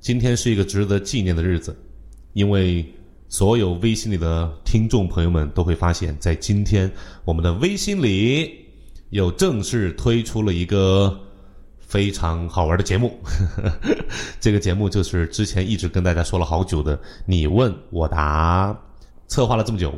今天是一个值得纪念的日子，因为所有微信里的听众朋友们都会发现，在今天我们的微信里又正式推出了一个非常好玩的节目。这个节目就是之前一直跟大家说了好久的“你问我答”，策划了这么久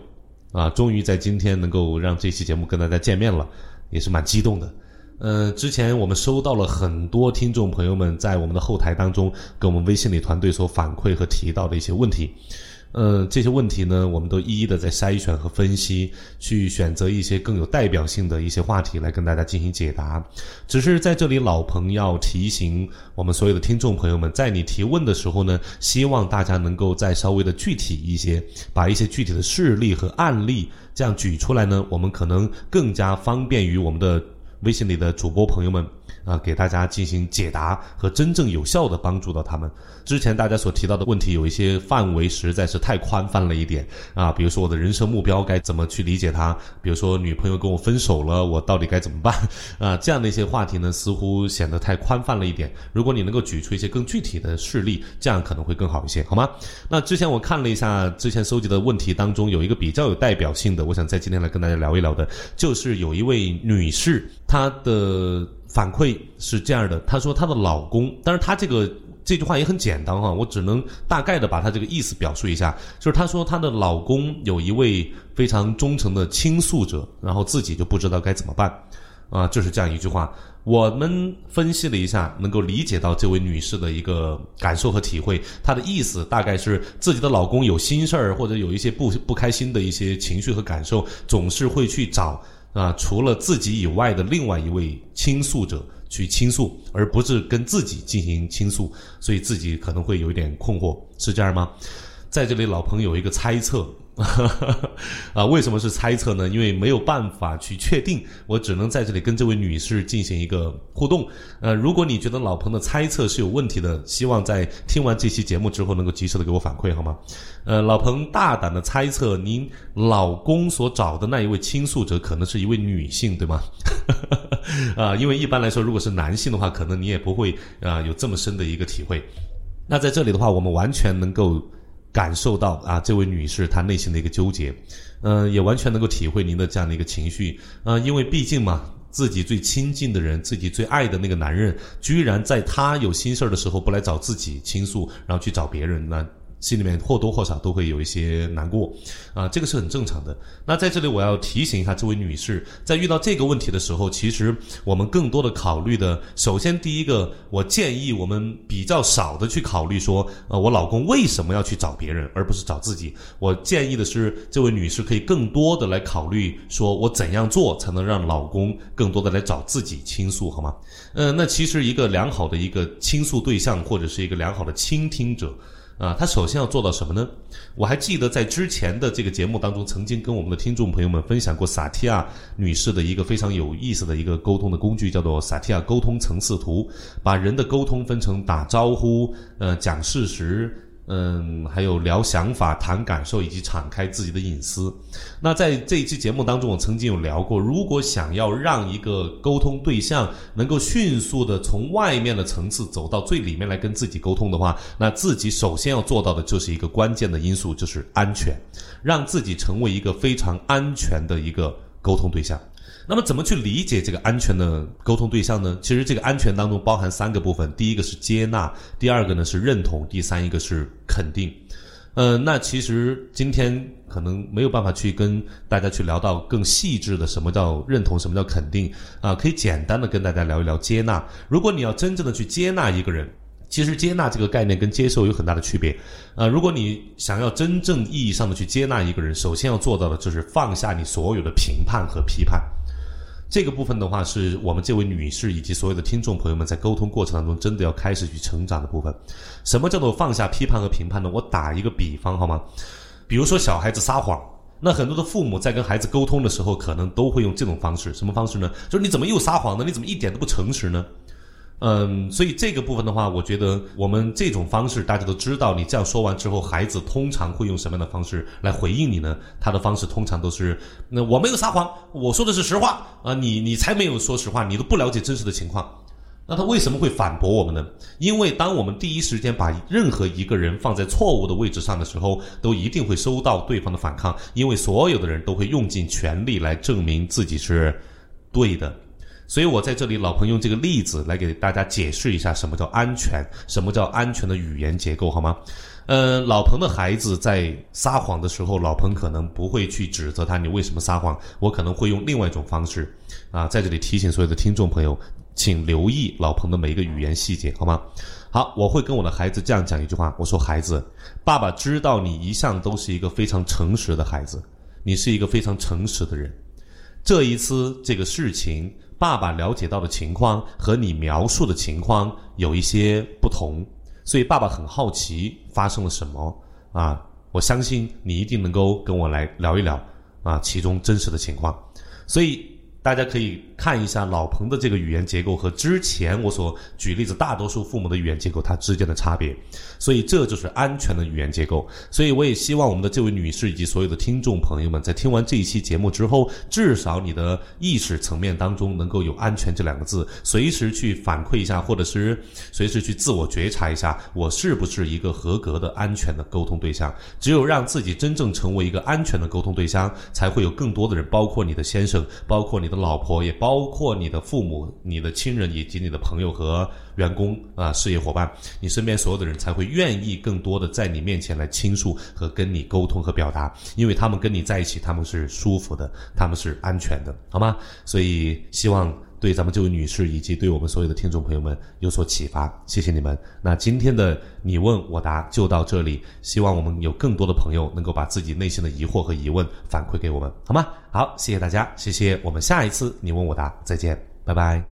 啊，终于在今天能够让这期节目跟大家见面了，也是蛮激动的。呃，之前我们收到了很多听众朋友们在我们的后台当中给我们微信里团队所反馈和提到的一些问题，呃，这些问题呢，我们都一一的在筛选和分析，去选择一些更有代表性的一些话题来跟大家进行解答。只是在这里，老彭要提醒我们所有的听众朋友们，在你提问的时候呢，希望大家能够再稍微的具体一些，把一些具体的事例和案例这样举出来呢，我们可能更加方便于我们的。微信里的主播朋友们啊，给大家进行解答和真正有效的帮助到他们。之前大家所提到的问题有一些范围实在是太宽泛了一点啊，比如说我的人生目标该怎么去理解它？比如说女朋友跟我分手了，我到底该怎么办？啊，这样的一些话题呢，似乎显得太宽泛了一点。如果你能够举出一些更具体的事例，这样可能会更好一些，好吗？那之前我看了一下之前收集的问题当中，有一个比较有代表性的，我想在今天来跟大家聊一聊的，就是有一位女士。她的反馈是这样的，她说她的老公，但是她这个这句话也很简单哈，我只能大概的把她这个意思表述一下，就是她说她的老公有一位非常忠诚的倾诉者，然后自己就不知道该怎么办，啊，就是这样一句话。我们分析了一下，能够理解到这位女士的一个感受和体会，她的意思大概是自己的老公有心事儿或者有一些不不开心的一些情绪和感受，总是会去找。啊，除了自己以外的另外一位倾诉者去倾诉，而不是跟自己进行倾诉，所以自己可能会有一点困惑，是这样吗？在这里，老彭有一个猜测。啊，为什么是猜测呢？因为没有办法去确定，我只能在这里跟这位女士进行一个互动。呃，如果你觉得老彭的猜测是有问题的，希望在听完这期节目之后能够及时的给我反馈，好吗？呃，老彭大胆的猜测，您老公所找的那一位倾诉者可能是一位女性，对吗？啊，因为一般来说，如果是男性的话，可能你也不会啊有这么深的一个体会。那在这里的话，我们完全能够。感受到啊，这位女士她内心的一个纠结，嗯，也完全能够体会您的这样的一个情绪，啊，因为毕竟嘛，自己最亲近的人，自己最爱的那个男人，居然在她有心事儿的时候不来找自己倾诉，然后去找别人，那。心里面或多或少都会有一些难过，啊，这个是很正常的。那在这里我要提醒一下这位女士，在遇到这个问题的时候，其实我们更多的考虑的，首先第一个，我建议我们比较少的去考虑说，呃，我老公为什么要去找别人，而不是找自己。我建议的是，这位女士可以更多的来考虑，说我怎样做才能让老公更多的来找自己倾诉，好吗？嗯，那其实一个良好的一个倾诉对象，或者是一个良好的倾听者。啊，他首先要做到什么呢？我还记得在之前的这个节目当中，曾经跟我们的听众朋友们分享过萨提亚女士的一个非常有意思的一个沟通的工具，叫做萨提亚沟通层次图，把人的沟通分成打招呼、呃讲事实。嗯，还有聊想法、谈感受以及敞开自己的隐私。那在这一期节目当中，我曾经有聊过，如果想要让一个沟通对象能够迅速的从外面的层次走到最里面来跟自己沟通的话，那自己首先要做到的就是一个关键的因素，就是安全，让自己成为一个非常安全的一个沟通对象。那么，怎么去理解这个安全的沟通对象呢？其实，这个安全当中包含三个部分：第一个是接纳，第二个呢是认同，第三一个是肯定。呃，那其实今天可能没有办法去跟大家去聊到更细致的什么叫认同，什么叫肯定啊？可以简单的跟大家聊一聊接纳。如果你要真正的去接纳一个人，其实接纳这个概念跟接受有很大的区别。呃，如果你想要真正意义上的去接纳一个人，首先要做到的就是放下你所有的评判和批判。这个部分的话，是我们这位女士以及所有的听众朋友们在沟通过程当中真的要开始去成长的部分。什么叫做放下批判和评判呢？我打一个比方好吗？比如说小孩子撒谎，那很多的父母在跟孩子沟通的时候，可能都会用这种方式。什么方式呢？就是你怎么又撒谎呢？你怎么一点都不诚实呢？嗯，所以这个部分的话，我觉得我们这种方式大家都知道。你这样说完之后，孩子通常会用什么样的方式来回应你呢？他的方式通常都是：那我没有撒谎，我说的是实话啊！你你才没有说实话，你都不了解真实的情况。那他为什么会反驳我们呢？因为当我们第一时间把任何一个人放在错误的位置上的时候，都一定会收到对方的反抗，因为所有的人都会用尽全力来证明自己是对的。所以我在这里，老彭用这个例子来给大家解释一下什么叫安全，什么叫安全的语言结构，好吗？呃，老彭的孩子在撒谎的时候，老彭可能不会去指责他你为什么撒谎，我可能会用另外一种方式啊，在这里提醒所有的听众朋友，请留意老彭的每一个语言细节，好吗？好，我会跟我的孩子这样讲一句话，我说孩子，爸爸知道你一向都是一个非常诚实的孩子，你是一个非常诚实的人，这一次这个事情，爸爸了解到的情况和你描述的情况有一些不同。所以爸爸很好奇发生了什么啊！我相信你一定能够跟我来聊一聊啊，其中真实的情况。所以。大家可以看一下老彭的这个语言结构和之前我所举例子大多数父母的语言结构它之间的差别，所以这就是安全的语言结构。所以我也希望我们的这位女士以及所有的听众朋友们在听完这一期节目之后，至少你的意识层面当中能够有“安全”这两个字，随时去反馈一下，或者是随时去自我觉察一下，我是不是一个合格的安全的沟通对象？只有让自己真正成为一个安全的沟通对象，才会有更多的人，包括你的先生，包括你。的老婆也包括你的父母、你的亲人以及你的朋友和员工啊，事业伙伴，你身边所有的人才会愿意更多的在你面前来倾诉和跟你沟通和表达，因为他们跟你在一起，他们是舒服的，他们是安全的，好吗？所以希望对咱们这位女士以及对我们所有的听众朋友们有所启发，谢谢你们。那今天的你问我答就到这里，希望我们有更多的朋友能够把自己内心的疑惑和疑问反馈给我们，好吗？好，谢谢大家，谢谢，我们下一次你问我答，再见，拜拜。